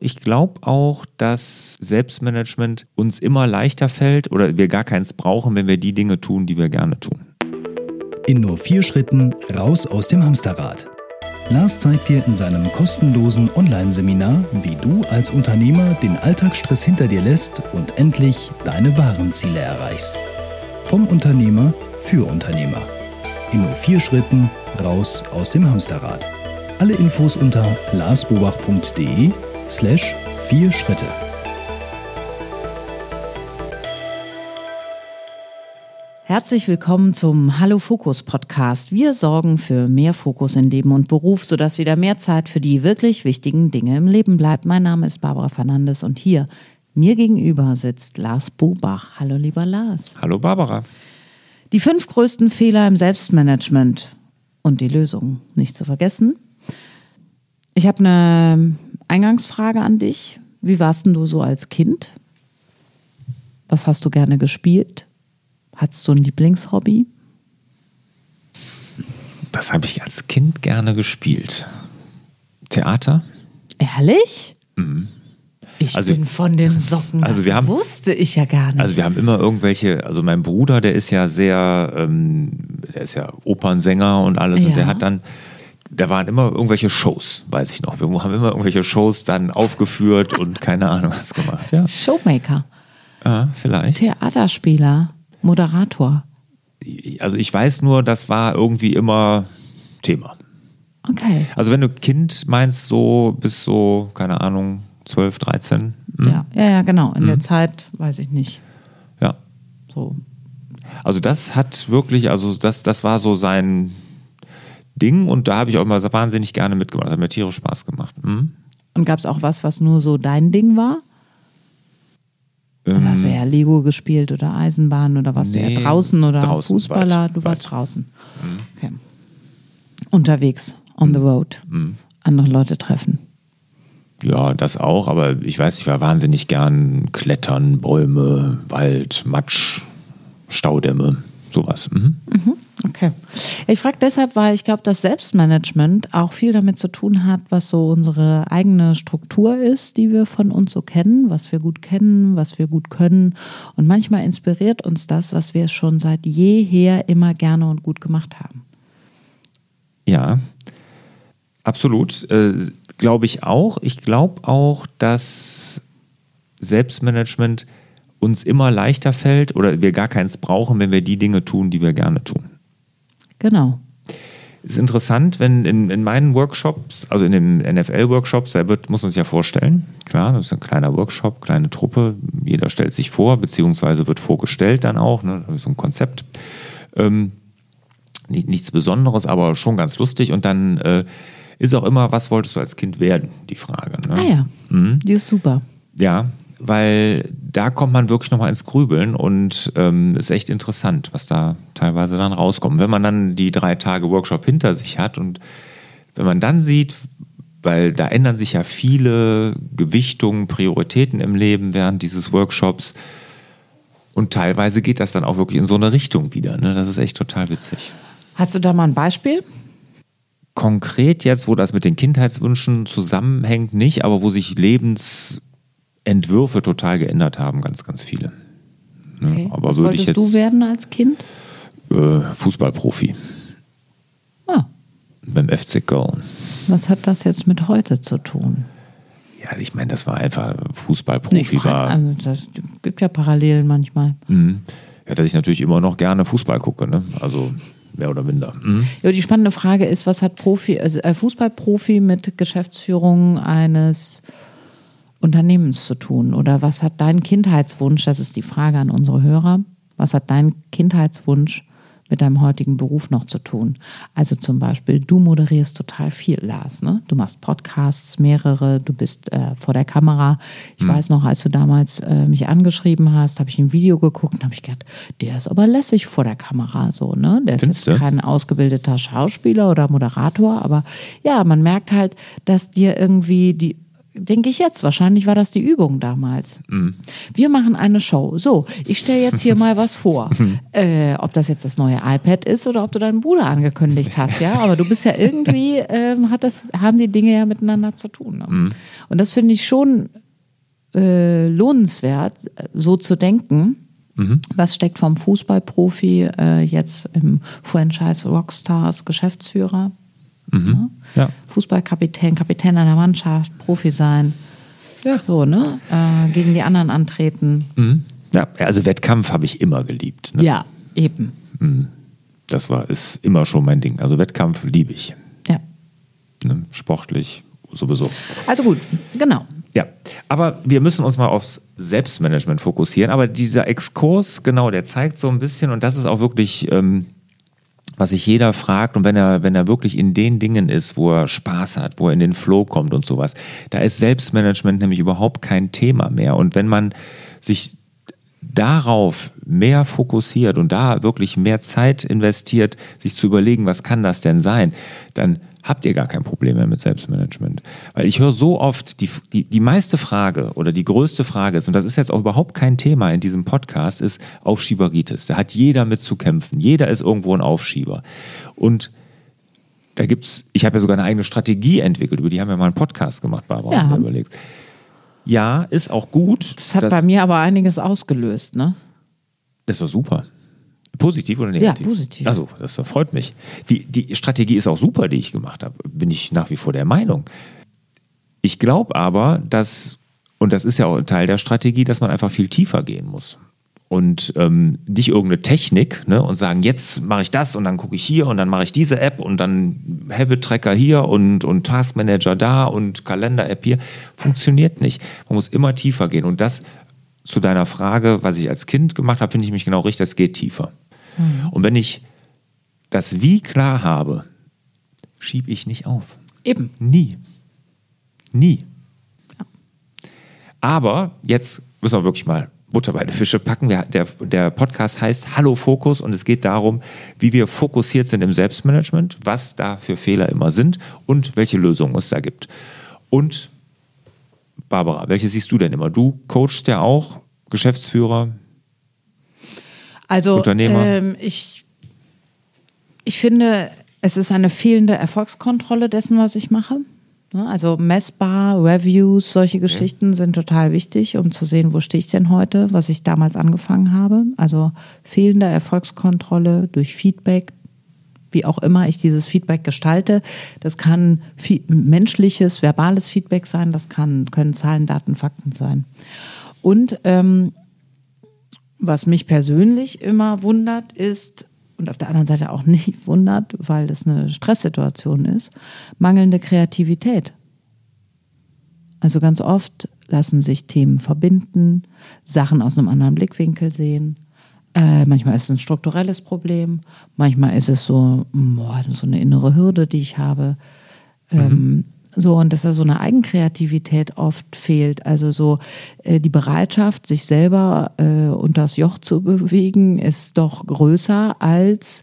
Ich glaube auch, dass Selbstmanagement uns immer leichter fällt oder wir gar keins brauchen, wenn wir die Dinge tun, die wir gerne tun. In nur vier Schritten raus aus dem Hamsterrad. Lars zeigt dir in seinem kostenlosen Online-Seminar, wie du als Unternehmer den Alltagsstress hinter dir lässt und endlich deine wahren Ziele erreichst. Vom Unternehmer für Unternehmer. In nur vier Schritten raus aus dem Hamsterrad. Alle Infos unter larsbobach.de slash vier Schritte. Herzlich willkommen zum Hallo Fokus Podcast. Wir sorgen für mehr Fokus in Leben und Beruf, sodass wieder mehr Zeit für die wirklich wichtigen Dinge im Leben bleibt. Mein Name ist Barbara Fernandes und hier mir gegenüber sitzt Lars Bobach. Hallo lieber Lars. Hallo Barbara. Die fünf größten Fehler im Selbstmanagement und die Lösung nicht zu vergessen. Ich habe eine Eingangsfrage an dich. Wie warst denn du so als Kind? Was hast du gerne gespielt? Hattest du ein Lieblingshobby? Was habe ich als Kind gerne gespielt? Theater? Ehrlich? Mhm. Ich also, bin von den Socken. Also das wir haben, wusste ich ja gar nicht. Also wir haben immer irgendwelche, also mein Bruder, der ist ja sehr, ähm, der ist ja Opernsänger und alles ja. und der hat dann da waren immer irgendwelche Shows, weiß ich noch. Wir haben immer irgendwelche Shows dann aufgeführt und keine Ahnung was gemacht. Ja. Showmaker. Ja, vielleicht. Theaterspieler, Moderator. Also ich weiß nur, das war irgendwie immer Thema. Okay. Also wenn du Kind meinst, so bis so, keine Ahnung, 12, 13. Hm? Ja, ja, ja, genau. In hm. der Zeit weiß ich nicht. Ja. So. Also das hat wirklich, also das, das war so sein Ding und da habe ich auch immer wahnsinnig gerne mitgemacht. Das hat mir tierisch Spaß gemacht. Mhm. Und gab es auch was, was nur so dein Ding war? Ähm, hast du ja Lego gespielt oder Eisenbahn oder warst nee, du ja draußen oder draußen, Fußballer? Weit, du warst weit. draußen. Mhm. Okay. Unterwegs, on the mhm. road. Mhm. Andere Leute treffen. Ja, das auch, aber ich weiß, ich war wahnsinnig gern Klettern, Bäume, Wald, Matsch, Staudämme, sowas. Mhm. Mhm. Okay. Ich frage deshalb, weil ich glaube, dass Selbstmanagement auch viel damit zu tun hat, was so unsere eigene Struktur ist, die wir von uns so kennen, was wir gut kennen, was wir gut können. Und manchmal inspiriert uns das, was wir schon seit jeher immer gerne und gut gemacht haben. Ja, absolut. Äh, glaube ich auch. Ich glaube auch, dass Selbstmanagement uns immer leichter fällt oder wir gar keins brauchen, wenn wir die Dinge tun, die wir gerne tun. Genau. Ist interessant, wenn in, in meinen Workshops, also in den NFL-Workshops, da wird, muss man sich ja vorstellen, klar, das ist ein kleiner Workshop, kleine Truppe, jeder stellt sich vor, beziehungsweise wird vorgestellt dann auch, ne, so ein Konzept. Ähm, nichts Besonderes, aber schon ganz lustig. Und dann äh, ist auch immer, was wolltest du als Kind werden, die Frage. Ne? Ah ja, mhm. die ist super. Ja, weil da kommt man wirklich nochmal ins Grübeln und ähm, ist echt interessant, was da teilweise dann rauskommt. Wenn man dann die drei Tage Workshop hinter sich hat und wenn man dann sieht, weil da ändern sich ja viele Gewichtungen, Prioritäten im Leben während dieses Workshops und teilweise geht das dann auch wirklich in so eine Richtung wieder. Ne? Das ist echt total witzig. Hast du da mal ein Beispiel? Konkret jetzt, wo das mit den Kindheitswünschen zusammenhängt, nicht, aber wo sich Lebens Entwürfe total geändert haben, ganz, ganz viele. Ne? Okay. Aber Was ich jetzt, du werden als Kind? Äh, Fußballprofi. Ah. Beim FC Köln. Was hat das jetzt mit heute zu tun? Ja, ich meine, das war einfach Fußballprofi. Nee, war. Also das gibt ja Parallelen manchmal. Mhm. Ja, dass ich natürlich immer noch gerne Fußball gucke, ne? Also mehr oder minder. Mhm. Ja, die spannende Frage ist, was hat Profi, also äh, Fußballprofi mit Geschäftsführung eines Unternehmens zu tun? Oder was hat dein Kindheitswunsch, das ist die Frage an unsere Hörer, was hat dein Kindheitswunsch mit deinem heutigen Beruf noch zu tun? Also zum Beispiel, du moderierst total viel, Lars. Ne? Du machst Podcasts, mehrere, du bist äh, vor der Kamera. Ich hm. weiß noch, als du damals äh, mich angeschrieben hast, habe ich ein Video geguckt und habe ich gedacht, der ist aber lässig vor der Kamera. So, ne? Der ist jetzt kein ausgebildeter Schauspieler oder Moderator, aber ja, man merkt halt, dass dir irgendwie die denke ich jetzt. Wahrscheinlich war das die Übung damals. Mhm. Wir machen eine Show. So, ich stelle jetzt hier mal was vor. äh, ob das jetzt das neue iPad ist oder ob du deinen Bruder angekündigt hast, ja. Aber du bist ja irgendwie, ähm, hat das, haben die Dinge ja miteinander zu tun. Ne? Mhm. Und das finde ich schon äh, lohnenswert, so zu denken. Mhm. Was steckt vom Fußballprofi äh, jetzt im Franchise Rockstars Geschäftsführer? Ne? Ja. Fußballkapitän, Kapitän einer Mannschaft, Profi sein. Ja. So, ne? Äh, gegen die anderen antreten. Mhm. ja, also Wettkampf habe ich immer geliebt. Ne? Ja, eben. Das war, ist immer schon mein Ding. Also Wettkampf liebe ich. Ja. Ne? Sportlich sowieso. Also gut, genau. Ja, aber wir müssen uns mal aufs Selbstmanagement fokussieren. Aber dieser Exkurs, genau, der zeigt so ein bisschen, und das ist auch wirklich, ähm, was sich jeder fragt, und wenn er, wenn er wirklich in den Dingen ist, wo er Spaß hat, wo er in den Flow kommt und sowas, da ist Selbstmanagement nämlich überhaupt kein Thema mehr. Und wenn man sich darauf mehr fokussiert und da wirklich mehr Zeit investiert, sich zu überlegen, was kann das denn sein, dann habt ihr gar kein Problem mehr mit Selbstmanagement. Weil ich höre so oft, die, die, die meiste Frage oder die größte Frage ist, und das ist jetzt auch überhaupt kein Thema in diesem Podcast, ist Aufschieberitis. Da hat jeder mit zu kämpfen. Jeder ist irgendwo ein Aufschieber. Und da gibt's, ich habe ja sogar eine eigene Strategie entwickelt, über die haben wir mal einen Podcast gemacht, Barbara, Ja. überlegt. Ja, ist auch gut. Das hat bei mir aber einiges ausgelöst, ne? das ist doch super. Positiv oder negativ? Ja, positiv. Also, das freut mich. Die, die Strategie ist auch super, die ich gemacht habe. Bin ich nach wie vor der Meinung. Ich glaube aber, dass, und das ist ja auch ein Teil der Strategie, dass man einfach viel tiefer gehen muss. Und ähm, nicht irgendeine Technik ne, und sagen, jetzt mache ich das und dann gucke ich hier und dann mache ich diese App und dann Habit-Tracker hier und, und Taskmanager da und Kalender-App hier. Funktioniert nicht. Man muss immer tiefer gehen. Und das zu deiner Frage, was ich als Kind gemacht habe, finde ich mich genau richtig, das geht tiefer. Und wenn ich das Wie klar habe, schiebe ich nicht auf. Eben. Nie. Nie. Aber jetzt müssen wir wirklich mal Butter bei die Fische packen. Wir- Der, der Podcast heißt Hallo Fokus und es geht darum, wie wir fokussiert sind im Selbstmanagement, was da für Fehler immer sind und welche Lösungen es da gibt. Und Barbara, welche siehst du denn immer? Du coachst ja auch Geschäftsführer. Also. Ähm, ich, ich finde, es ist eine fehlende Erfolgskontrolle dessen, was ich mache. Ne, Also messbar, Reviews, solche Geschichten sind total wichtig, um zu sehen, wo stehe ich denn heute, was ich damals angefangen habe. Also fehlende Erfolgskontrolle durch Feedback, wie auch immer ich dieses Feedback gestalte. Das kann menschliches, verbales Feedback sein, das kann, können Zahlen, Daten, Fakten sein. Und ähm, was mich persönlich immer wundert, ist, und auf der anderen Seite auch nicht wundert, weil das eine Stresssituation ist, mangelnde Kreativität. Also ganz oft lassen sich Themen verbinden, Sachen aus einem anderen Blickwinkel sehen. Äh, manchmal ist es ein strukturelles Problem, manchmal ist es so, boah, so eine innere Hürde, die ich habe. Ähm, so, und dass da so eine Eigenkreativität oft fehlt. Also so äh, die Bereitschaft, sich selber äh, unter das Joch zu bewegen, ist doch größer als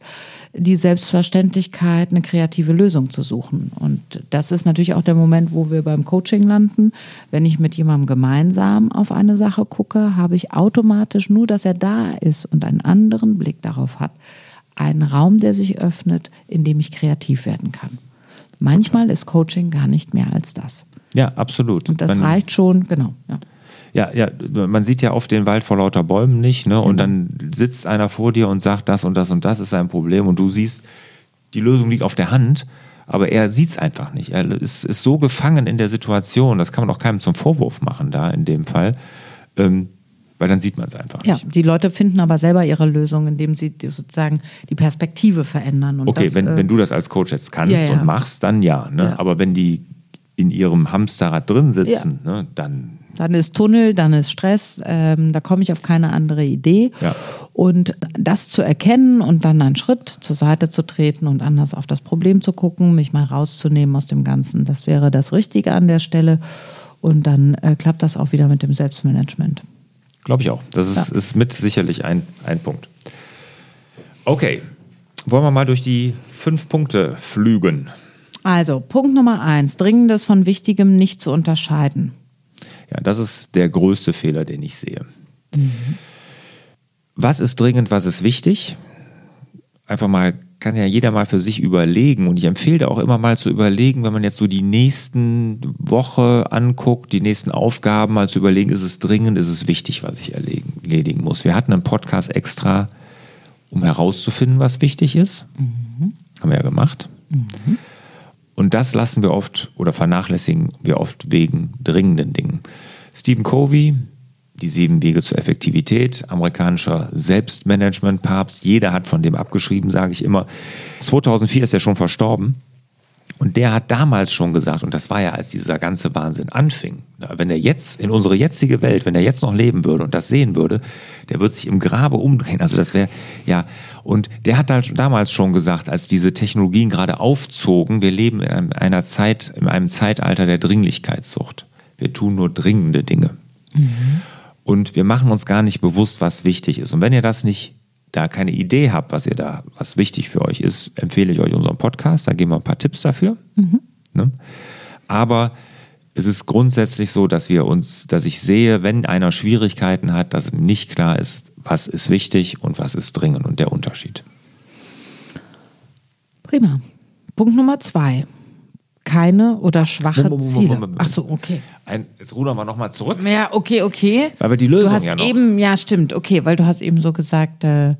die Selbstverständlichkeit, eine kreative Lösung zu suchen. Und das ist natürlich auch der Moment, wo wir beim Coaching landen. Wenn ich mit jemandem gemeinsam auf eine Sache gucke, habe ich automatisch nur, dass er da ist und einen anderen Blick darauf hat, einen Raum, der sich öffnet, in dem ich kreativ werden kann. Manchmal ist Coaching gar nicht mehr als das. Ja, absolut. Und das Man- reicht schon, genau. Ja. Ja, ja, man sieht ja oft den Wald vor lauter Bäumen nicht, ne? Und dann sitzt einer vor dir und sagt, das und das und das ist sein Problem und du siehst, die Lösung liegt auf der Hand, aber er sieht es einfach nicht. Er ist, ist so gefangen in der Situation, das kann man auch keinem zum Vorwurf machen da in dem Fall, ähm, weil dann sieht man es einfach ja, nicht. die Leute finden aber selber ihre Lösung, indem sie sozusagen die Perspektive verändern. Und Okay, das, wenn, äh, wenn du das als Coach jetzt kannst Ja, und machst, dann ja, ne? Aber wenn die in ihrem Hamsterrad drin sitzen, ne, dann Dann ist Tunnel, dann ist Stress, ähm, da komme ich auf keine andere Idee. Ja. Und das zu erkennen und dann einen Schritt zur Seite zu treten und anders auf das Problem zu gucken, mich mal rauszunehmen aus dem Ganzen, das wäre das Richtige an der Stelle. Und dann äh, klappt das auch wieder mit dem Selbstmanagement. Glaube ich auch. Das ist, Ja. ist mit sicherlich ein, ein Punkt. Okay, wollen wir mal durch die fünf Punkte flügen. Also, Punkt Nummer eins: Dringendes von Wichtigem nicht zu unterscheiden. Ja, das ist der größte Fehler, den ich sehe. Was ist dringend, was ist wichtig? Einfach mal, kann ja jeder mal für sich überlegen. Und ich empfehle da auch immer mal zu überlegen, wenn man jetzt so die nächsten Woche anguckt, die nächsten Aufgaben, mal zu überlegen, ist es dringend, ist es wichtig, was ich erledigen muss. Wir hatten einen Podcast extra, um herauszufinden, was wichtig ist. Haben wir ja gemacht. Und das lassen wir oft oder vernachlässigen wir oft wegen dringenden Dingen. Stephen Covey, die sieben Wege zur Effektivität, amerikanischer Selbstmanagement-Papst, jeder hat von dem abgeschrieben, sage ich immer. 2004 ist er schon verstorben. Und der hat damals schon gesagt, und das war ja, als dieser ganze Wahnsinn anfing, wenn er jetzt in unsere jetzige Welt, wenn er jetzt noch leben würde und das sehen würde, der wird sich im Grabe umdrehen. Also das wäre, ja, und der hat halt damals schon gesagt, als diese Technologien gerade aufzogen, wir leben in einer Zeit, in einem Zeitalter der Dringlichkeitssucht. Wir tun nur dringende Dinge. Und wir machen uns gar nicht bewusst, was wichtig ist. Und wenn ihr das nicht, da keine Idee habt, was ihr da, was wichtig für euch ist, empfehle ich euch unseren Podcast. Da geben wir ein paar Tipps dafür. Ne? Aber es ist grundsätzlich so, dass wir uns, dass ich sehe, wenn einer Schwierigkeiten hat, dass ihm nicht klar ist, was ist wichtig und was ist dringend und der Unterschied. Prima. Punkt Nummer zwei. Keine oder schwache Moment, Moment, Ziele. Moment. Ach so, okay. Ein, jetzt rudern wir nochmal zurück, Ja, okay, okay. weil wir die Du Lösung hast ja noch. eben, ja, stimmt, okay, weil du hast eben so gesagt, äh,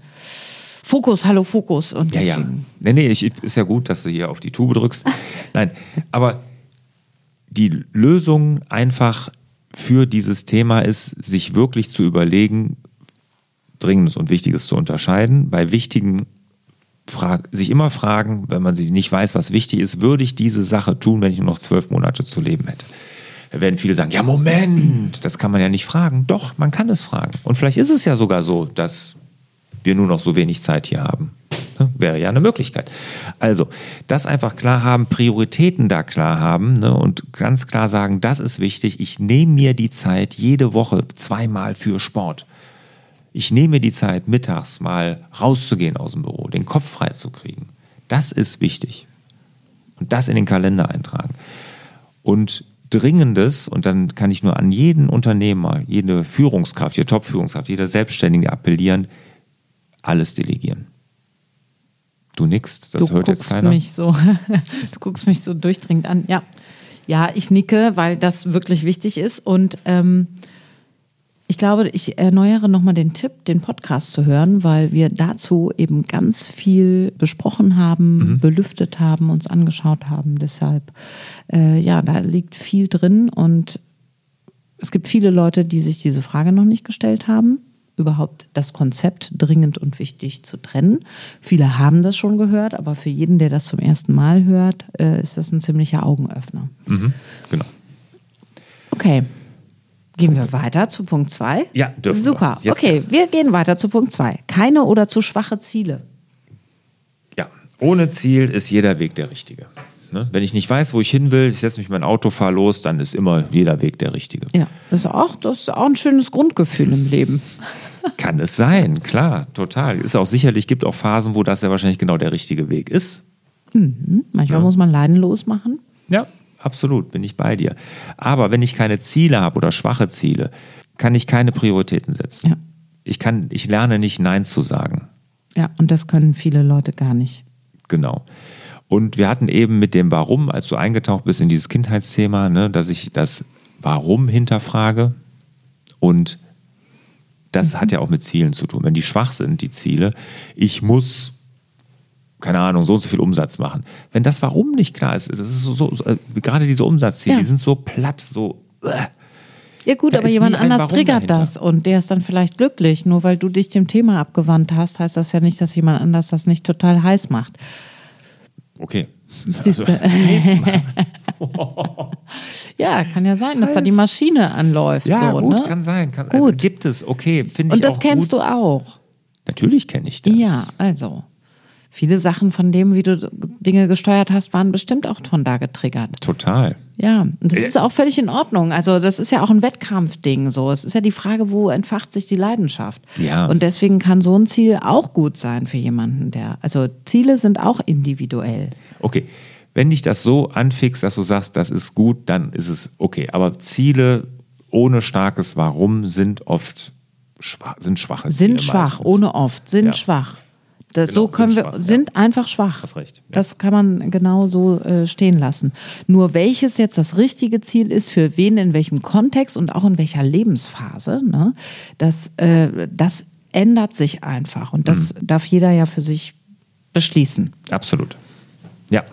Fokus, hallo Fokus. Und Ja, ja. Nee, nee, ich, ist ja gut, dass du hier auf die Tube drückst. Nein, aber die Lösung einfach für dieses Thema ist, sich wirklich zu überlegen, Dringendes und Wichtiges zu unterscheiden. Bei wichtigen Frag sich immer fragen, wenn man sich nicht weiß, was wichtig ist, würde ich diese Sache tun, wenn ich nur noch zwölf Monate zu leben hätte? Da werden viele sagen, ja Moment, das kann man ja nicht fragen. Doch, man kann es fragen. Und vielleicht ist es ja sogar so, dass wir nur noch so wenig Zeit hier haben. Ne? Wäre ja eine Möglichkeit. Also, das einfach klar haben, Prioritäten da klar haben ne? und ganz klar sagen, das ist wichtig. Ich nehme mir die Zeit jede Woche zweimal für Sport. Ich nehme die Zeit, mittags mal rauszugehen aus dem Büro, den Kopf frei zu kriegen. Das ist wichtig. Und das in den Kalender eintragen. Und Dringendes, und dann kann ich nur an jeden Unternehmer, jede Führungskraft, jede Top-Führungskraft, jeder Selbstständige appellieren, alles delegieren. Du nix, das du hört jetzt keiner. mich so, du guckst mich so durchdringend an. Ja, ja, ich nicke, weil das wirklich wichtig ist und ähm, ich glaube, ich erneuere nochmal den Tipp, den Podcast zu hören, weil wir dazu eben ganz viel besprochen haben, Mhm. belüftet haben, uns angeschaut haben. Deshalb, äh, ja, da liegt viel drin und es gibt viele Leute, die sich diese Frage noch nicht gestellt haben, überhaupt das Konzept dringend und wichtig zu trennen. Viele haben das schon gehört, aber für jeden, der das zum ersten Mal hört, äh, ist das ein ziemlicher Augenöffner. Mhm, genau. Okay. Gehen wir weiter zu Punkt 2? Ja, dürfen wir. Super. Okay, wir gehen weiter zu Punkt 2. Keine oder zu schwache Ziele. Ja, ohne Ziel ist jeder Weg der richtige. Ne? Wenn ich nicht weiß, wo ich hin will, ich setze mich in mein Auto, fahre los, dann ist immer jeder Weg der richtige. Ja, das ist auch, das ist auch ein schönes Grundgefühl im Leben. Kann es sein, klar, total. Ist auch sicherlich, gibt auch Phasen, wo das ja wahrscheinlich genau der richtige Weg ist. Manchmal muss man Leiden losmachen. Ja, absolut, bin ich bei dir. Aber wenn ich keine Ziele habe oder schwache Ziele, kann ich keine Prioritäten setzen. Ja. Ich, kann, ich lerne nicht Nein zu sagen. Ja, und das können viele Leute gar nicht. Genau. Und wir hatten eben mit dem Warum, als du eingetaucht bist in dieses Kindheitsthema, ne, dass ich das Warum hinterfrage. Und das hat ja auch mit Zielen zu tun. Wenn die schwach sind, die Ziele, ich muss, keine Ahnung, so und so viel Umsatz machen. Wenn das Warum nicht klar ist, das ist so, so, so äh, gerade diese Umsatzziele, Ja. die sind so platt, so. äh. Ja gut, Da aber jemand anders triggert dahinter. das und der ist dann vielleicht glücklich. Nur weil du dich dem Thema abgewandt hast, heißt das ja nicht, dass jemand anders das nicht total heiß macht. Okay. Siehst du? ja, kann ja sein, dass da die Maschine anläuft. Ja, so, gut, ne? kann sein. Kann, Also Gut. gibt es, okay, finde ich Und das kennst gut. du auch. Natürlich kenne ich das. Ja, also. Viele Sachen von dem, wie du Dinge gesteuert hast, waren bestimmt auch von da getriggert. Total. Ja, und das ist auch völlig in Ordnung. Also das ist ja auch ein Wettkampfding so. Es ist ja die Frage, wo entfacht sich die Leidenschaft? Ja. Und deswegen kann so ein Ziel auch gut sein für jemanden, der. Also Ziele sind auch individuell. Okay. wenn dich das so anfixt, dass du sagst, das ist gut, dann ist es okay. Aber Ziele ohne starkes Warum sind oft schwach, sind schwache Sind Ziele schwach, meistens. ohne oft, sind Ja. schwach. Das, Genau, so können sind wir, schwach, ja. sind einfach schwach. Hast recht, ja. Das kann man genau so äh, stehen lassen. Nur welches jetzt das richtige Ziel ist, für wen, in welchem Kontext und auch in welcher Lebensphase, ne, das, äh, das ändert sich einfach. Und das Mhm. darf jeder ja für sich beschließen. Absolut. Ja,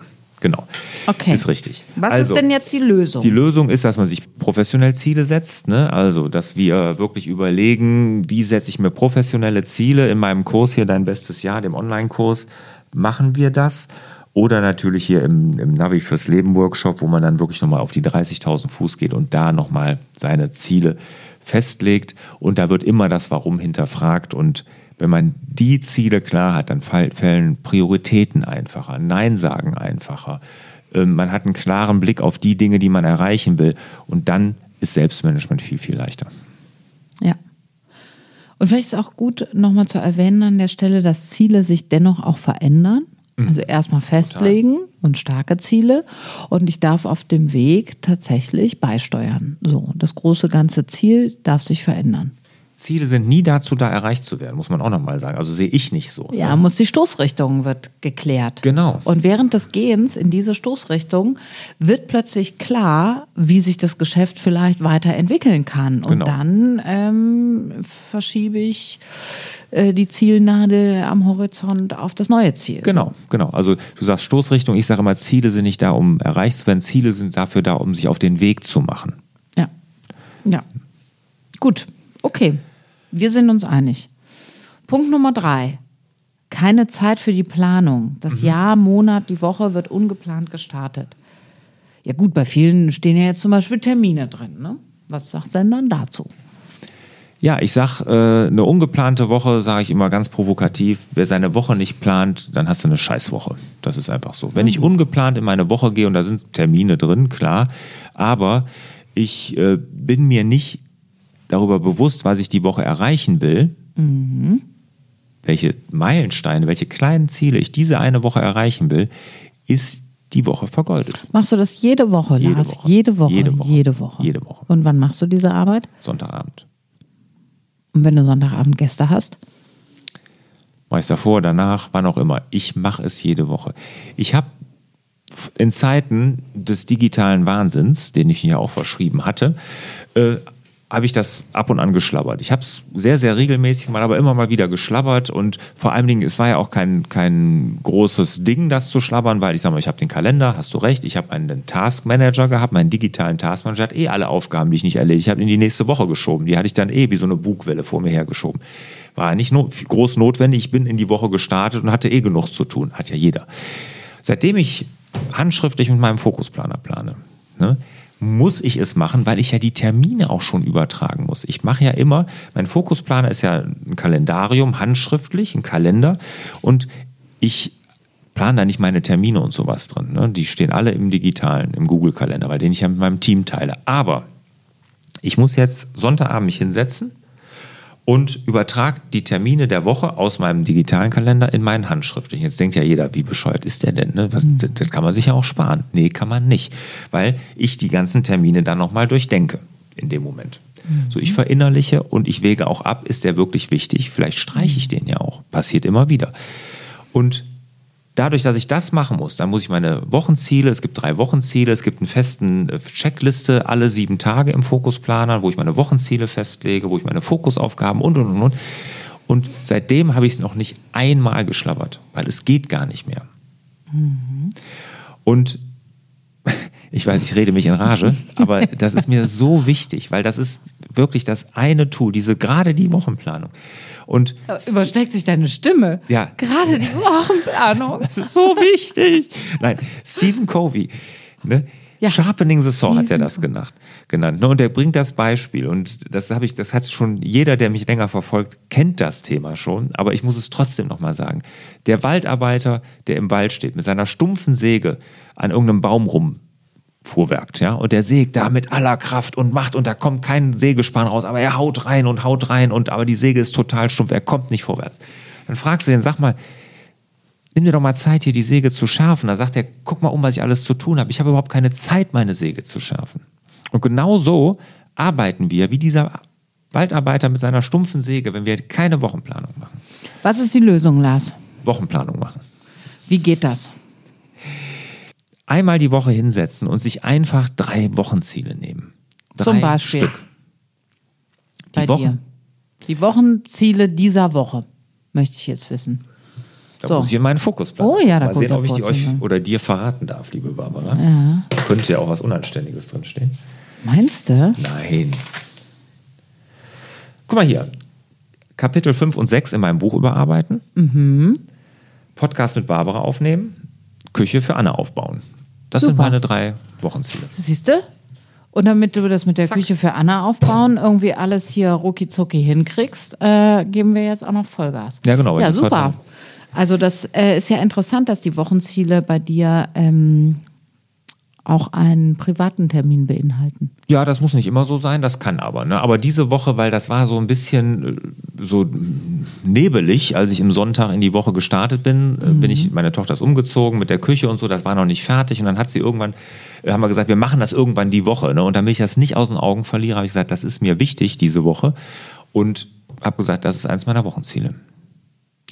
genau. Okay. Ist richtig. Was also, ist denn jetzt die Lösung? Die Lösung ist, dass man sich professionell Ziele setzt. Ne? Also, dass wir wirklich überlegen, wie setze ich mir professionelle Ziele in meinem Kurs hier, dein bestes Jahr, dem Online-Kurs. Machen wir das? Oder natürlich hier im, im Navi fürs Leben Workshop, wo man dann wirklich nochmal auf die 30.000 Fuß geht und da nochmal seine Ziele festlegt. Und da wird immer das Warum hinterfragt. Und wenn man die Ziele klar hat, dann fall- fällen Prioritäten einfacher, Nein sagen einfacher. Ähm, Man hat einen klaren Blick auf die Dinge, die man erreichen will. Und dann ist Selbstmanagement viel, viel leichter. Ja. Und vielleicht ist auch gut, nochmal zu erwähnen an der Stelle, dass Ziele sich dennoch auch verändern. Mhm. Also erstmal festlegen und starke Ziele. Und ich darf auf dem Weg tatsächlich beisteuern. So, das große ganze Ziel darf sich verändern. Ziele sind nie dazu da, erreicht zu werden, muss man auch nochmal sagen. Also sehe ich nicht so. Ja, ne? muss die Stoßrichtung wird geklärt. Genau. Und während des Gehens in diese Stoßrichtung wird plötzlich klar, wie sich das Geschäft vielleicht weiterentwickeln kann. Und Genau. dann ähm, verschiebe ich äh, die Zielnadel am Horizont auf das neue Ziel. Genau, genau. Also du sagst Stoßrichtung, ich sage immer, Ziele sind nicht da, um erreicht zu werden. Ziele sind dafür da, um sich auf den Weg zu machen. Ja. Ja. Gut. Okay. Wir sind uns einig. Punkt Nummer drei. Keine Zeit für die Planung. Das Jahr, Monat, die Woche wird ungeplant gestartet. Ja gut, bei vielen stehen ja jetzt zum Beispiel Termine drin. Ne? Was sagst du denn dann dazu? Ja, ich sag, äh, eine ungeplante Woche, sage ich immer ganz provokativ, wer seine Woche nicht plant, dann hast du eine Scheißwoche. Das ist einfach so. Wenn ich ungeplant in meine Woche gehe und da sind Termine drin, klar, aber ich äh, bin mir nicht darüber bewusst, was ich die Woche erreichen will, welche Meilensteine, welche kleinen Ziele ich diese eine Woche erreichen will, ist die Woche vergeudet. Machst du das jede Woche, Jede Lars? Woche. Jede Woche. Jede Woche. Jede Woche. Jede Woche. Und wann machst du diese Arbeit? Sonntagabend. Und wenn du Sonntagabend Gäste hast? Mach ich davor, danach, wann auch immer. Ich mache es jede Woche. Ich habe in Zeiten des digitalen Wahnsinns, den ich mir auch verschrieben hatte, äh, habe ich das ab und an geschlabbert. Ich habe es sehr, sehr regelmäßig gemacht, aber immer mal wieder geschlabbert und vor allen Dingen, es war ja auch kein, kein großes Ding, das zu schlabbern, weil ich sage mal, ich habe den Kalender, hast du recht, ich habe einen Taskmanager gehabt, meinen digitalen Taskmanager hat eh alle Aufgaben, die ich nicht erledigt habe, in die nächste Woche geschoben. Die hatte ich dann eh wie so eine Bugwelle vor mir hergeschoben. War nicht no groß notwendig, ich bin in die Woche gestartet und hatte eh genug zu tun, hat ja jeder. Seitdem ich handschriftlich mit meinem Fokusplaner plane, ne, muss ich es machen, weil ich ja die Termine auch schon übertragen muss. Ich mache ja immer, mein Fokusplaner ist ja ein Kalendarium, handschriftlich, ein Kalender und ich plane da nicht meine Termine und sowas drin. Ne? Die stehen alle im digitalen, im Google-Kalender, weil den ich ja mit meinem Team teile. Aber ich muss jetzt Sonntagabend mich hinsetzen und übertrage die Termine der Woche aus meinem digitalen Kalender in meinen handschriftlichen. Jetzt denkt ja jeder, wie bescheuert ist der denn? Ne? Was, das, das kann man sich ja auch sparen. Nee, kann man nicht, weil ich die ganzen Termine dann nochmal durchdenke in dem Moment. So, ich verinnerliche und ich wäge auch ab, ist der wirklich wichtig? Vielleicht streiche ich den ja auch. Passiert immer wieder. Und dadurch, dass ich das machen muss, dann muss ich meine Wochenziele, es gibt drei Wochenziele, es gibt einen festen äh, Checkliste alle sieben Tage im Fokusplaner, wo ich meine Wochenziele festlege, wo ich meine Fokusaufgaben und und und und. Und seitdem habe ich es noch nicht einmal geschlabbert, weil es geht gar nicht mehr. Und ich weiß, ich rede mich in Rage, aber das ist mir so wichtig, weil das ist wirklich das eine Tool, diese gerade die Wochenplanung. Und Übersteckt sich deine Stimme. Ja. Gerade die Wochenplanung. das ist so wichtig. Nein, Stephen Covey, ne? Ja. Sharpening the Saw hat er das genannt. genannt. ne? Und er bringt das Beispiel. Und das habe ich, das hat schon jeder, der mich länger verfolgt, kennt das Thema schon. Aber ich muss es trotzdem nochmal sagen. Der Waldarbeiter, der im Wald steht, mit seiner stumpfen Säge an irgendeinem Baum rum fuhrwerkt, ja, und der sägt da mit aller Kraft und macht und da kommt kein Sägespann raus, aber er haut rein und haut rein und aber die Säge ist total stumpf, er kommt nicht vorwärts. Dann fragst du den, sag mal, nimm dir doch mal Zeit, hier die Säge zu schärfen. Da sagt er, guck mal um, was ich alles zu tun habe. Ich habe überhaupt keine Zeit, meine Säge zu schärfen. Und genau so arbeiten wir, wie dieser Waldarbeiter mit seiner stumpfen Säge, wenn wir keine Wochenplanung machen. Was ist die Lösung, Lars? Wochenplanung machen. Wie geht das? Einmal die Woche hinsetzen und sich einfach drei Wochenziele nehmen. Drei Zum Beispiel. Stück. Die Bei Wochen. dir. Die Wochenziele dieser Woche möchte ich jetzt wissen. Da So. muss ich in meinen Fokusplan. Oh ja, da Mal sehen, ob ich die euch hin. oder dir verraten darf, liebe Barbara. Könnte ja auch was Unanständiges drinstehen. Meinst du? Nein. Guck mal hier. Kapitel 5 und 6 in meinem Buch überarbeiten. Mhm. Podcast mit Barbara aufnehmen. Küche für Anna aufbauen. Das sind Super. meine drei Wochenziele. Siehst du? Und damit du das mit der Zack. Küche für Anna aufbauen, irgendwie alles hier rucki zucki hinkriegst, äh, geben wir jetzt auch noch Vollgas. Ja, genau, Ja, super. Also das äh, ist ja interessant, dass die Wochenziele bei dir ähm, auch einen privaten Termin beinhalten. Ja, das muss nicht immer so sein, das kann aber. Ne? Aber diese Woche, weil das war so ein bisschen äh, so nebelig, als ich im Sonntag in die Woche gestartet bin, äh, bin ich, meine Tochter ist umgezogen mit der Küche und so, das war noch nicht fertig. Und dann hat sie irgendwann, äh, haben wir gesagt, wir machen das irgendwann die Woche. Ne? Und damit ich das nicht aus den Augen verliere, habe ich gesagt, das ist mir wichtig diese Woche. Und habe gesagt, das ist eins meiner Wochenziele.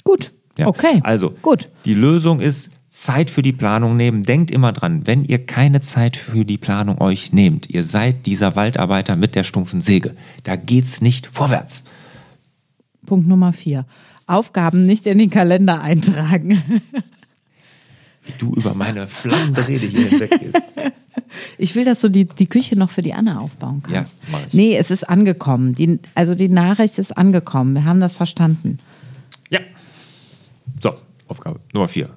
Gut. Ja. Okay. Also, Gut. die Lösung ist Zeit für die Planung nehmen. Denkt immer dran, wenn ihr keine Zeit für die Planung euch nehmt, ihr seid dieser Waldarbeiter mit der stumpfen Säge. Da geht's nicht vorwärts. Punkt Nummer vier. Aufgaben nicht in den Kalender eintragen. Wie du über meine flammende Rede hier hinweggehst. Ich will, dass du die, die Küche noch für die Anna aufbauen kannst. Ja, mach ich. Nee, es ist angekommen. Die, also die Nachricht ist angekommen. Wir haben das verstanden. Ja. So, Aufgabe Nummer vier.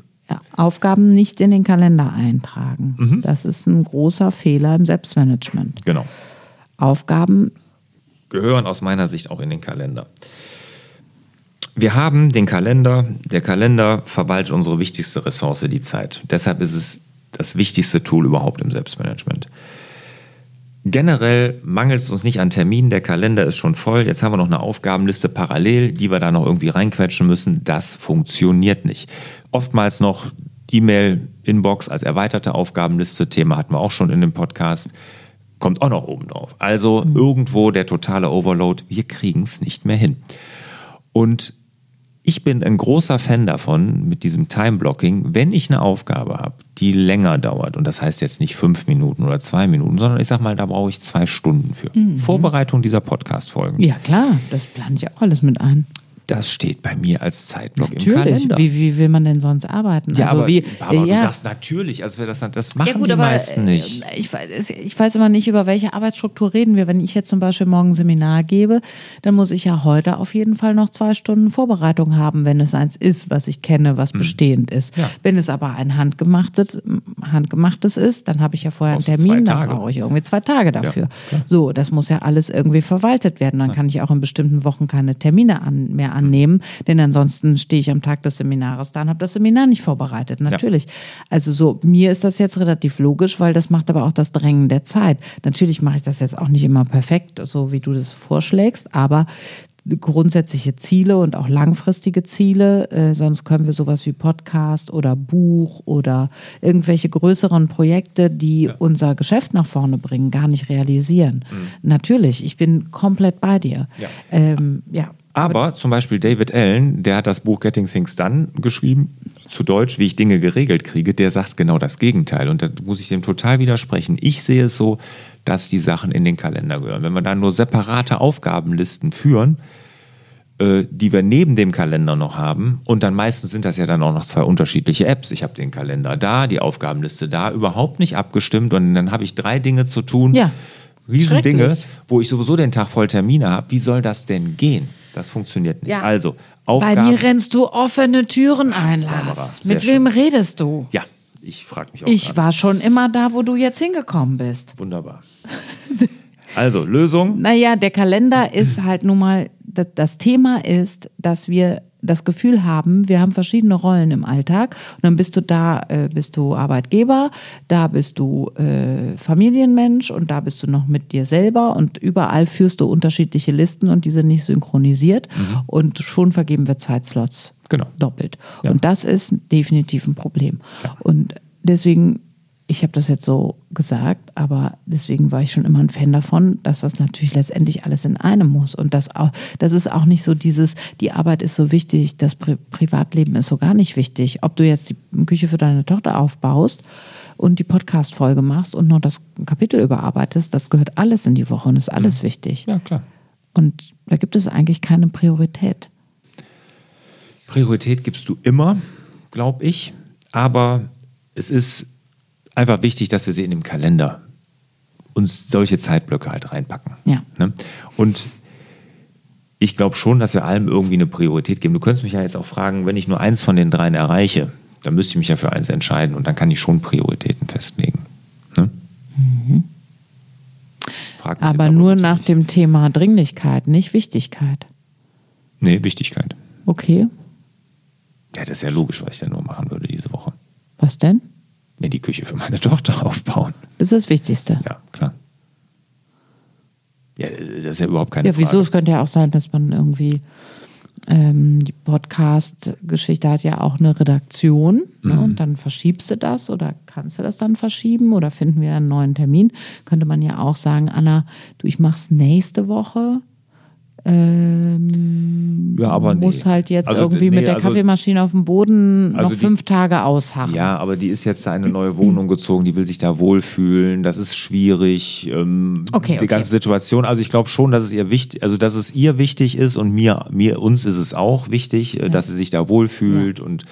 Aufgaben nicht in den Kalender eintragen. Mhm. Das ist ein großer Fehler im Selbstmanagement. Genau. Aufgaben, Gehören aus meiner Sicht auch in den Kalender. Wir haben den Kalender. Der Kalender verwaltet unsere wichtigste Ressource, die Zeit. Deshalb ist es das wichtigste Tool überhaupt im Selbstmanagement. Generell mangelt es uns nicht an Terminen, der Kalender ist schon voll. Jetzt haben wir noch eine Aufgabenliste parallel, die wir da noch irgendwie reinquetschen müssen. Das funktioniert nicht. Oftmals noch E-Mail-Inbox als erweiterte Aufgabenliste, Thema hatten wir auch schon in dem Podcast, kommt auch noch oben drauf. Also irgendwo der totale Overload, wir kriegen es nicht mehr hin. Und ich bin ein großer Fan davon, mit diesem Time-Blocking, wenn ich eine Aufgabe habe, die länger dauert, und das heißt jetzt nicht fünf Minuten oder zwei Minuten, sondern ich sag mal, da brauche ich zwei Stunden für. Vorbereitung dieser Podcast-Folgen. ja klar, das plane ich auch alles mit ein. Das steht bei mir als Zeitblock im Natürlich. Kalender. Wie, wie will man denn sonst arbeiten? ja, also aber, wie, aber ja. du sagst natürlich, als wäre das, das machen Ja gut, die meisten äh, nicht. Ich weiß, ich weiß immer nicht, über welche Arbeitsstruktur reden wir. Wenn ich jetzt zum Beispiel morgen ein Seminar gebe, dann muss ich ja heute auf jeden Fall noch zwei Stunden Vorbereitung haben, wenn es eins ist, was ich kenne, was bestehend ist. Ja. Wenn es aber ein handgemachtes, handgemachtes ist, dann habe ich ja vorher einen Termin, dann brauche ich irgendwie zwei Tage dafür. klar. so, das muss ja alles irgendwie verwaltet werden. Dann kann ich auch in bestimmten Wochen keine Termine an, mehr annehmen, denn ansonsten stehe ich am Tag des Seminars da und habe das Seminar nicht vorbereitet. Natürlich. Also so, mir ist das jetzt relativ logisch, weil das macht aber auch das Drängen der Zeit. Natürlich mache ich das jetzt auch nicht immer perfekt, so wie du das vorschlägst, aber grundsätzliche Ziele und auch langfristige Ziele, äh, sonst können wir sowas wie Podcast oder Buch oder irgendwelche größeren Projekte, die unser Geschäft nach vorne bringen, gar nicht realisieren. Natürlich, ich bin komplett bei dir. Ja. Ähm, ja. Aber zum Beispiel David Allen, der hat das Buch Getting Things Done geschrieben, zu Deutsch, wie ich Dinge geregelt kriege, der sagt genau das Gegenteil. Und da muss ich dem total widersprechen. Ich sehe es so, dass die Sachen in den Kalender gehören. Wenn wir da nur separate Aufgabenlisten führen, äh, die wir neben dem Kalender noch haben, und dann meistens sind das ja dann auch noch zwei unterschiedliche Apps. Ich habe den Kalender da, die Aufgabenliste da, überhaupt nicht abgestimmt und dann habe ich drei Dinge zu tun. Ja. Riesendinge, wo ich sowieso den Tag voll Termine habe. Wie soll das denn gehen? Das funktioniert nicht. Ja. Also, Bei Aufgaben. mir rennst du offene Türen ein, Lars. Mit wem redest du? ja, ich frage mich auch. Ich gerade. war schon immer da, wo du jetzt hingekommen bist. Wunderbar. Also, Lösung. Naja, der Kalender ist halt nun mal, das Thema ist, dass wir das Gefühl haben, wir haben verschiedene Rollen im Alltag und dann bist du da, äh, bist du Arbeitgeber, da bist du äh, Familienmensch und da bist du noch mit dir selber und überall führst du unterschiedliche Listen und die sind nicht synchronisiert mhm. und schon vergeben wir Zeitslots genau. doppelt. Ja. Und das ist definitiv ein Problem. Ja. Und deswegen ich habe das jetzt so gesagt, aber deswegen war ich schon immer ein Fan davon, dass das natürlich letztendlich alles in einem muss. Und das, auch, das ist auch nicht so dieses, die Arbeit ist so wichtig, das Pri Privatleben ist so gar nicht wichtig. Ob du jetzt die Küche für deine Tochter aufbaust und die Podcast-Folge machst und noch das Kapitel überarbeitest, das gehört alles in die Woche und ist alles ja. wichtig. Ja, klar. Und da gibt es eigentlich keine Priorität. Priorität gibst du immer, glaube ich. Aber es ist einfach wichtig, dass wir sie in dem Kalender uns solche Zeitblöcke halt reinpacken. Ja. Ne? Und ich glaube schon, dass wir allem irgendwie eine Priorität geben. Du könntest mich ja jetzt auch fragen, wenn ich nur eins von den dreien erreiche, dann müsste ich mich ja für eins entscheiden und dann kann ich schon Prioritäten festlegen. Ne? Mhm. aber nur nach dem Thema Dringlichkeit, nicht Wichtigkeit. Nee, Wichtigkeit. Okay. Ja, das ist ja logisch, was ich dann nur machen würde diese Woche. Was denn? Mir die Küche für meine Tochter aufbauen. Das ist das Wichtigste. Ja, klar. Ja, das ist ja überhaupt keine Ja, wieso? Frage. Es könnte ja auch sein, dass man irgendwie ähm, die Podcast-Geschichte hat ja auch eine Redaktion ne? mhm. ne? und dann verschiebst du das oder kannst du das dann verschieben oder finden wir einen neuen Termin. Könnte man ja auch sagen, Anna, du, ich mach's nächste Woche ähm, ja, aber muss nee. halt jetzt also, irgendwie nee, mit der also, Kaffeemaschine auf dem Boden also noch fünf die, Tage ausharren. Ja, aber die ist jetzt eine neue Wohnung gezogen, die will sich da wohlfühlen, das ist schwierig. Ähm, okay, die okay. ganze Situation. Also ich glaube schon, dass es ihr wichtig, also dass es ihr wichtig ist und mir, mir, uns ist es auch wichtig, äh, ja. dass sie sich da wohlfühlt ja. und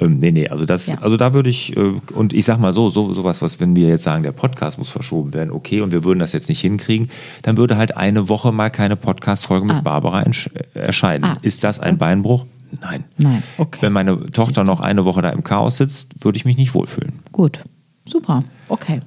ähm, nee, nee, also das, ja. also da würde ich, äh, und ich sag mal so, so, sowas, was, wenn wir jetzt sagen, der Podcast muss verschoben werden, okay, und wir würden das jetzt nicht hinkriegen, dann würde halt eine Woche mal keine Podcast-Folge mit ah. Barbara äh, erscheinen. Ah. Ist das ein Beinbruch? Nein. Nein, okay. Wenn meine Tochter noch eine Woche da im Chaos sitzt, würde ich mich nicht wohlfühlen. Gut, super, okay.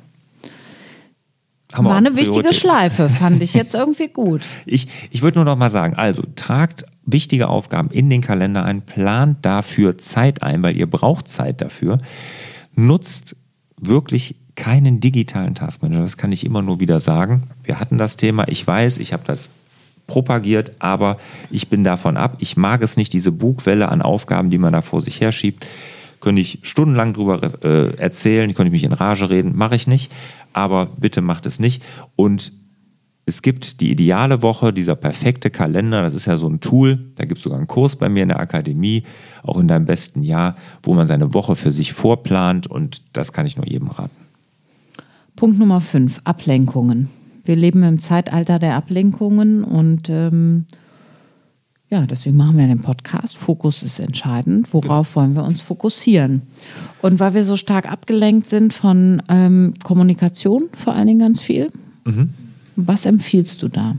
Haben War eine wichtige Schleife, fand ich jetzt irgendwie gut. ich ich würde nur noch mal sagen, also tragt wichtige Aufgaben in den Kalender ein, plant dafür Zeit ein, weil ihr braucht Zeit dafür. Nutzt wirklich keinen digitalen Taskmanager, das kann ich immer nur wieder sagen. Wir hatten das Thema, ich weiß, ich habe das propagiert, aber ich bin davon ab. Ich mag es nicht, diese Bugwelle an Aufgaben, die man da vor sich herschiebt. Könnte ich stundenlang drüber äh, erzählen, könnte ich mich in Rage reden, mache ich nicht aber bitte macht es nicht. Und es gibt die ideale Woche, dieser perfekte Kalender, das ist ja so ein Tool, da gibt es sogar einen Kurs bei mir in der Akademie, auch in deinem besten Jahr, wo man seine Woche für sich vorplant und das kann ich nur jedem raten. Punkt Nummer 5, Ablenkungen. Wir leben im Zeitalter der Ablenkungen und ähm, ja, deswegen machen wir den Podcast. Fokus ist entscheidend. Worauf wollen wir uns fokussieren? Und weil wir so stark abgelenkt sind von ähm, Kommunikation, vor allen Dingen ganz viel, mhm. Was empfiehlst du da?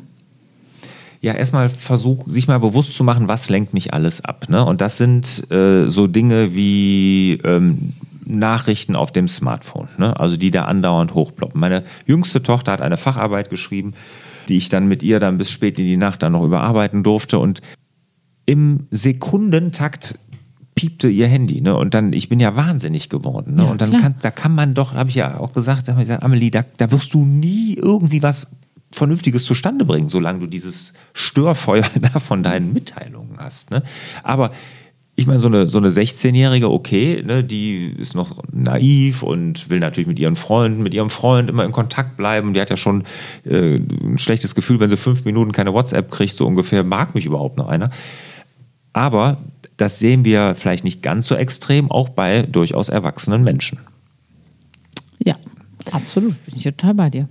Ja, erstmal versuch, sich mal bewusst zu machen, was lenkt mich alles ab. Ne? Und das sind äh, so Dinge wie ähm, Nachrichten auf dem Smartphone, ne? also die da andauernd hochploppen. Meine jüngste Tochter hat eine Facharbeit geschrieben, die ich dann mit ihr dann bis spät in die Nacht dann noch überarbeiten durfte. Und im Sekundentakt piepte ihr Handy, ne? Und dann, ich bin ja wahnsinnig geworden, ne? Ja, und dann kann, da kann man doch, habe ich ja auch gesagt, da ich gesagt, Amelie, da, da wirst du nie irgendwie was Vernünftiges zustande bringen, solange du dieses Störfeuer da von deinen Mitteilungen hast. Ne? Aber ich meine, so eine, so eine 16-Jährige, okay, ne, die ist noch naiv und will natürlich mit ihren Freunden, mit ihrem Freund immer in Kontakt bleiben. Die hat ja schon äh, ein schlechtes Gefühl, wenn sie fünf Minuten keine WhatsApp kriegt, so ungefähr, mag mich überhaupt noch einer. Aber das sehen wir vielleicht nicht ganz so extrem, auch bei durchaus erwachsenen Menschen. Ja, absolut. Bin ich total bei dir.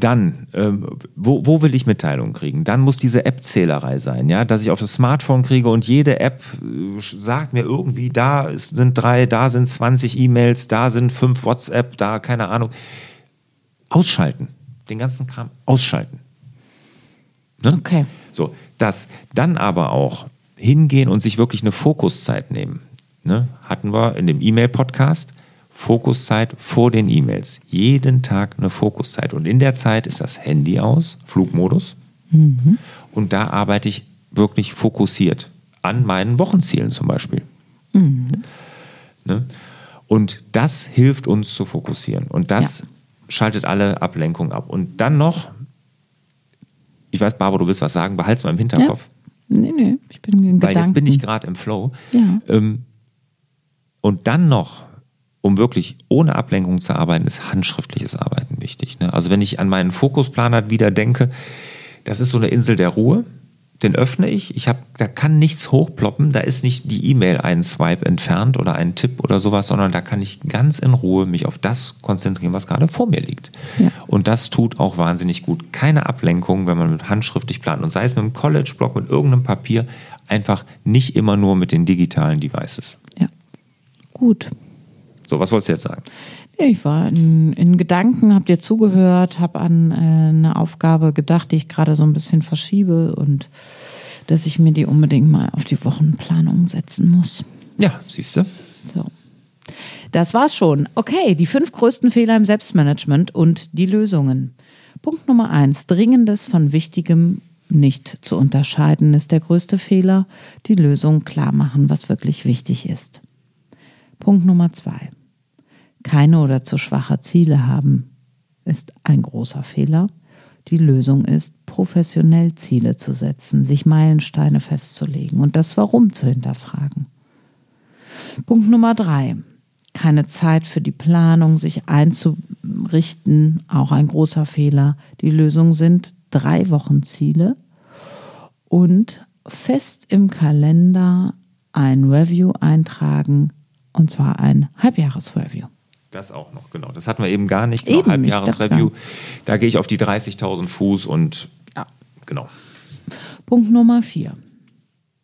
Dann, ähm, wo, wo will ich Mitteilungen kriegen? Dann muss diese App-Zählerei sein, ja, dass ich auf das Smartphone kriege und jede App äh, sagt mir irgendwie, da sind drei, da sind 20 E-Mails, da sind fünf WhatsApp, da keine Ahnung. Ausschalten. Den ganzen Kram ausschalten. Ne? Okay. So, das dann aber auch hingehen und sich wirklich eine Fokuszeit nehmen. Ne? Hatten wir in dem E-Mail-Podcast. Fokuszeit vor den E-Mails. Jeden Tag eine Fokuszeit. Und in der Zeit ist das Handy aus, Flugmodus. Mhm. Und da arbeite ich wirklich fokussiert. an meinen Wochenzielen zum Beispiel. Ne? Und das hilft uns zu fokussieren. Und das Ja. schaltet alle Ablenkungen ab. Und dann noch, ich weiß, Barbara, du willst was sagen, behalt's mal im Hinterkopf. Nee, nee, ich bin in Weil Gedanken. jetzt bin ich gerade im Flow. Ja. Ähm, und dann noch, um wirklich ohne Ablenkung zu arbeiten, ist handschriftliches Arbeiten wichtig. Ne? Also wenn ich an meinen Fokusplaner wieder denke, das ist so eine Insel der Ruhe. Den öffne ich, ich hab, da kann nichts hochploppen, da ist nicht die E-Mail einen Swipe entfernt oder ein Tipp oder sowas, sondern da kann ich ganz in Ruhe mich auf das konzentrieren, was gerade vor mir liegt. Ja. Und das tut auch wahnsinnig gut. Keine Ablenkung, wenn man mit handschriftlich plant. Und sei es mit einem College-Block, mit irgendeinem Papier, einfach nicht immer nur mit den digitalen Devices. Ja. Gut. So, was wolltest du jetzt sagen? Ich war in, in Gedanken, hab dir zugehört, habe an äh, eine Aufgabe gedacht, die ich gerade so ein bisschen verschiebe und dass ich mir die unbedingt mal auf die Wochenplanung setzen muss. Ja, siehst du? So. Das war's schon. Okay, die fünf größten Fehler im Selbstmanagement und die Lösungen. Punkt Nummer eins: Dringendes von Wichtigem nicht zu unterscheiden ist der größte Fehler. Die Lösung klar machen, was wirklich wichtig ist. Punkt Nummer zwei: Keine oder zu schwache Ziele haben ist ein großer Fehler. Die Lösung ist, professionell Ziele zu setzen, sich Meilensteine festzulegen und das Warum zu hinterfragen. Punkt Nummer drei. Keine Zeit für die Planung, sich einzurichten, auch ein großer Fehler. Die Lösung sind drei Wochenziele und fest im Kalender ein Review eintragen, und zwar ein Halbjahresreview. Das auch noch, genau. Das hatten wir eben gar nicht. Eben, Genau, Halbjahresreview. Da gehe ich auf die 30.000 Fuß und Ja. genau. Punkt Nummer vier.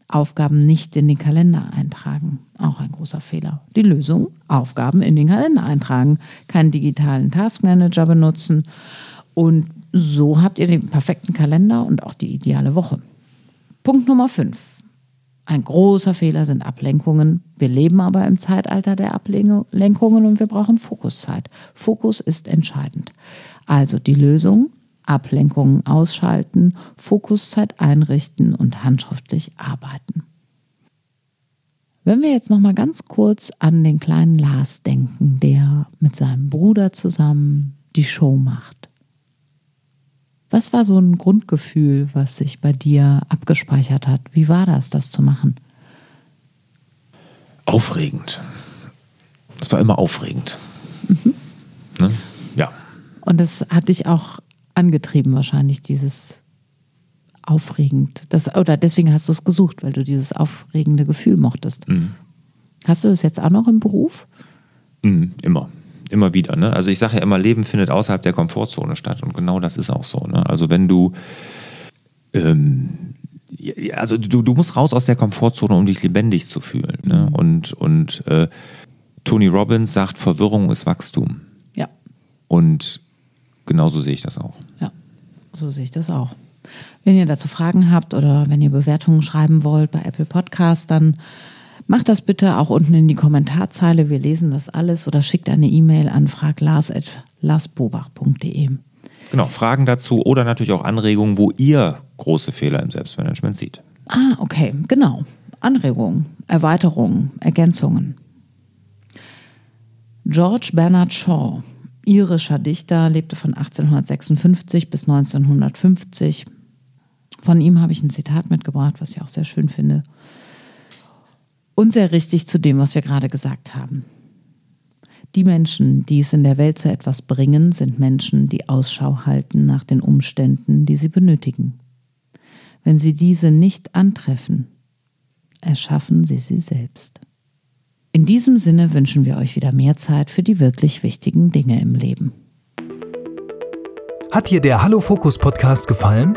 Aufgaben nicht in den Kalender eintragen. Auch ein großer Fehler. Die Lösung, Aufgaben in den Kalender eintragen. Keinen digitalen Taskmanager benutzen. Und so habt ihr den perfekten Kalender und auch die ideale Woche. Punkt Nummer fünf. Ein großer Fehler sind Ablenkungen. Wir leben aber im Zeitalter der Ablenkungen und wir brauchen Fokuszeit. Fokus ist entscheidend. Also die Lösung, Ablenkungen ausschalten, Fokuszeit einrichten und handschriftlich arbeiten. Wenn wir jetzt noch mal ganz kurz an den kleinen Lars denken, der mit seinem Bruder zusammen die Show macht. Was war so ein Grundgefühl, was sich bei dir abgespeichert hat? Wie war das, das zu machen? Aufregend. Es war immer aufregend. Mhm. Ne? Ja. Und das hat dich auch angetrieben, wahrscheinlich, dieses aufregend. Das, oder deswegen hast du es gesucht, weil du dieses aufregende Gefühl mochtest. Hast du das jetzt auch noch im Beruf? Mhm, immer. Immer wieder. Ne? Also ich sage ja immer, Leben findet außerhalb der Komfortzone statt. Und genau das ist auch so. Ne? Also wenn du ähm, also du, du musst raus aus der Komfortzone, um dich lebendig zu fühlen. Ne? Und, und äh, Tony Robbins sagt, Verwirrung ist Wachstum. Ja. Und genauso sehe ich das auch. Ja, so sehe ich das auch. Wenn ihr dazu Fragen habt oder wenn ihr Bewertungen schreiben wollt bei Apple Podcast, dann macht das bitte auch unten in die Kommentarzeile. Wir lesen das alles oder schickt eine E-Mail an fraglars.larsbobach.de. Genau, Fragen dazu oder natürlich auch Anregungen, wo ihr große Fehler im Selbstmanagement seht. Ah, okay, genau. Anregungen, Erweiterungen, Ergänzungen. George Bernard Shaw, irischer Dichter, lebte von 1856 bis 1950. Von ihm habe ich ein Zitat mitgebracht, was ich auch sehr schön finde. Und sehr richtig zu dem, was wir gerade gesagt haben. Die Menschen, die es in der Welt zu etwas bringen, sind Menschen, die Ausschau halten nach den Umständen, die sie benötigen. Wenn sie diese nicht antreffen, erschaffen sie sie selbst. In diesem Sinne wünschen wir euch wieder mehr Zeit für die wirklich wichtigen Dinge im Leben. Hat dir der Hallo Fokus Podcast gefallen?